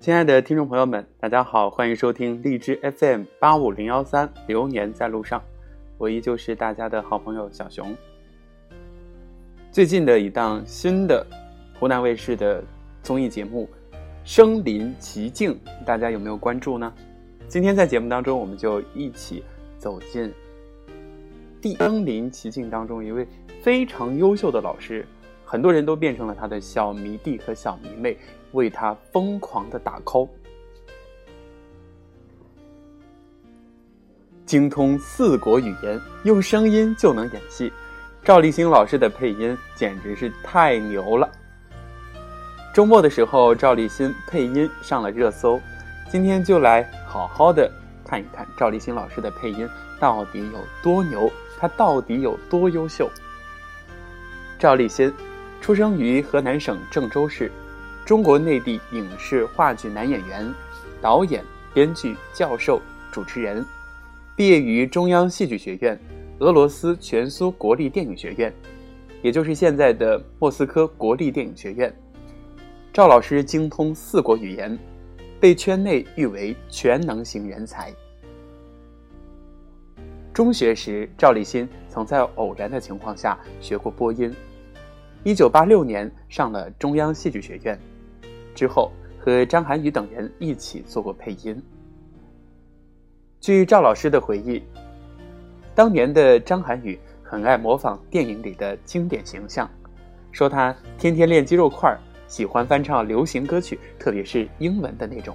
亲爱的听众朋友们，大家好，欢迎收听荔枝 FM 八五零幺三《流年在路上》，我依旧是大家的好朋友小熊。最近的一档新的湖南卫视的综艺节目《身临其境》，大家有没有关注呢？今天在节目当中，我们就一起走进《身临其境》当中一位非常优秀的老师，很多人都变成了他的小迷弟和小迷妹。为他疯狂的打 call，精通四国语言，用声音就能演戏。赵立新老师的配音简直是太牛了。周末的时候，赵立新配音上了热搜。今天就来好好的看一看赵立新老师的配音到底有多牛，他到底有多优秀。赵立新出生于河南省郑州市。中国内地影视话剧男演员、导演、编剧、教授、主持人，毕业于中央戏剧学院、俄罗斯全苏国立电影学院，也就是现在的莫斯科国立电影学院。赵老师精通四国语言，被圈内誉为全能型人才。中学时，赵立新曾在偶然的情况下学过播音。一九八六年上了中央戏剧学院。之后，和张涵予等人一起做过配音。据赵老师的回忆，当年的张涵予很爱模仿电影里的经典形象，说他天天练肌肉块喜欢翻唱流行歌曲，特别是英文的那种。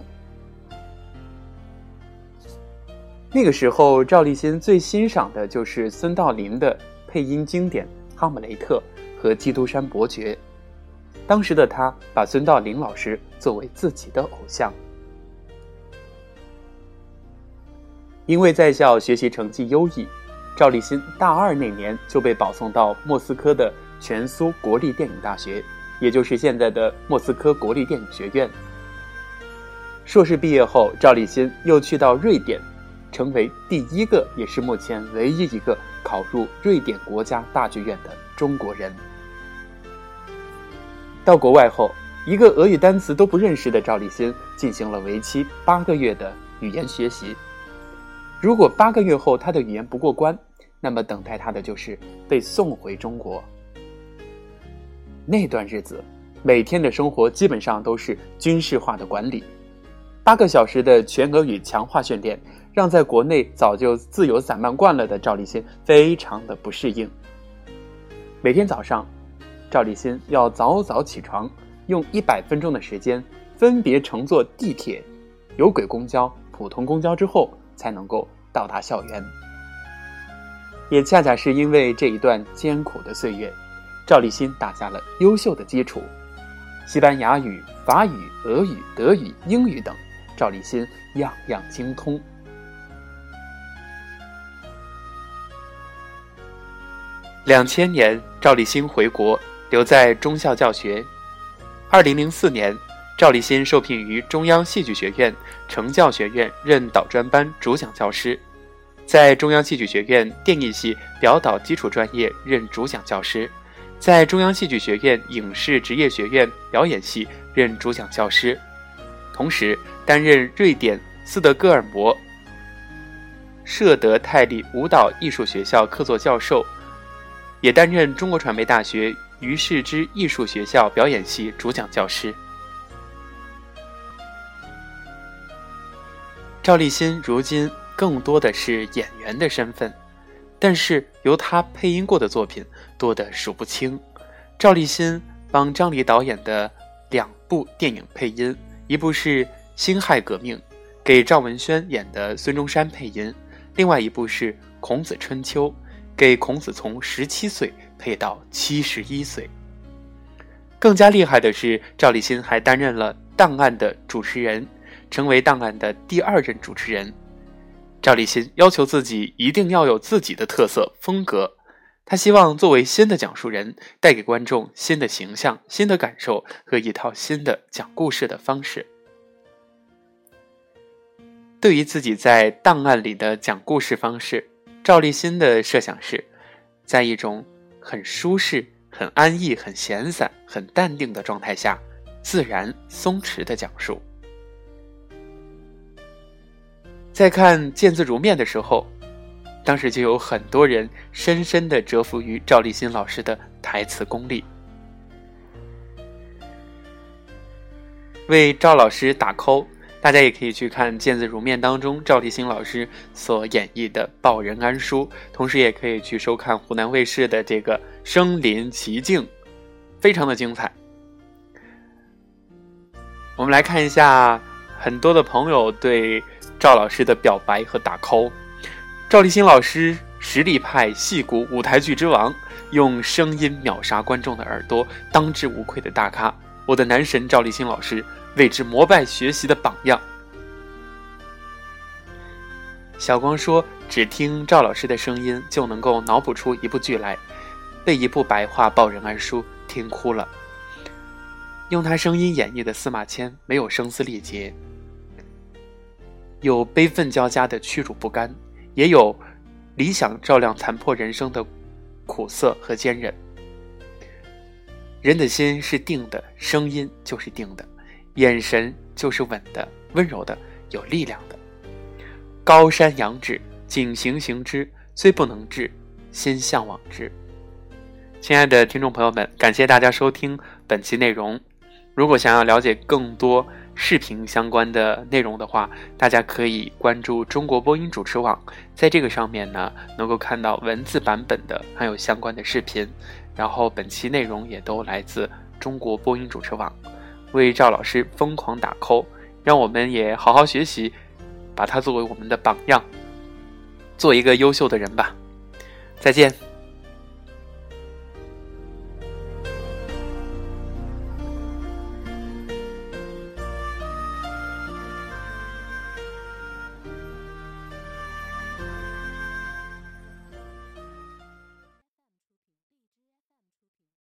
那个时候，赵立新最欣赏的就是孙道临的配音经典《哈姆雷特》和《基督山伯爵》。当时的他把孙道临老师作为自己的偶像，因为在校学习成绩优异，赵立新大二那年就被保送到莫斯科的全苏国立电影大学，也就是现在的莫斯科国立电影学院。硕士毕业后，赵立新又去到瑞典，成为第一个也是目前唯一一个考入瑞典国家大剧院的中国人。到国外后，一个俄语单词都不认识的赵立新进行了为期八个月的语言学习。如果八个月后他的语言不过关，那么等待他的就是被送回中国。那段日子，每天的生活基本上都是军事化的管理，八个小时的全俄语强化训练，让在国内早就自由散漫惯了的赵立新非常的不适应。每天早上。赵立新要早早起床，用一百分钟的时间，分别乘坐地铁、有轨公交、普通公交之后，才能够到达校园。也恰恰是因为这一段艰苦的岁月，赵立新打下了优秀的基础，西班牙语、法语、俄语、德语、英语等，赵立新样样精通。两千年，赵立新回国。留在中校教学。二零零四年，赵立新受聘于中央戏剧学院成教学院任导专班主讲教师，在中央戏剧学院电影系表导基础专业任主讲教师，在中央戏剧学院影视职业学院表演系任主讲教师，同时担任瑞典斯德哥尔摩舍德泰利舞蹈艺术学校客座教授，也担任中国传媒大学。于世之艺术学校表演系主讲教师赵立新，如今更多的是演员的身份，但是由他配音过的作品多得数不清。赵立新帮张黎导演的两部电影配音，一部是《辛亥革命》，给赵文轩演的孙中山配音；另外一部是《孔子春秋》，给孔子从十七岁。配到七十一岁。更加厉害的是，赵立新还担任了《档案》的主持人，成为《档案》的第二任主持人。赵立新要求自己一定要有自己的特色风格，他希望作为新的讲述人，带给观众新的形象、新的感受和一套新的讲故事的方式。对于自己在《档案》里的讲故事方式，赵立新的设想是，在一种。很舒适很安逸很闲散很淡定的状态下自然松弛的讲述。在看见字如面的时候当时就有很多人深深的折服于赵立新老师的台词功力。为赵老师打 call 大家也可以去看《见字如面》当中赵立新老师所演绎的《报人安书》，同时也可以去收看湖南卫视的这个《身临其境》，非常的精彩。我们来看一下很多的朋友对。赵老师的表白和打 call，赵立新老师实力派戏骨舞台剧之王，用声音秒杀观众的耳朵，当之无愧的大咖。我的男神赵立新老师，为之膜拜学习的榜样。小光说：“只听赵老师的声音就能够脑补出一部剧来，被一部白话报人安书听哭了。用他声音演绎的司马迁，没有声嘶力竭。”有悲愤交加的屈辱不甘，也有理想照亮残破人生的苦涩和坚韧。人的心是定的，声音就是定的，眼神就是稳的、温柔的、有力量的。高山仰止，景行行之，虽不能至，心向往之。亲爱的听众朋友们，感谢大家收听本期内容。如果想要了解更多，视频相关的内容的话，大家可以关注中国播音主持网，在这个上面呢，能够看到文字版本的还有相关的视频。然后本期内容也都来自中国播音主持网，为赵老师疯狂打 call，让我们也好好学习，把他作为我们的榜样，做一个优秀的人吧。再见。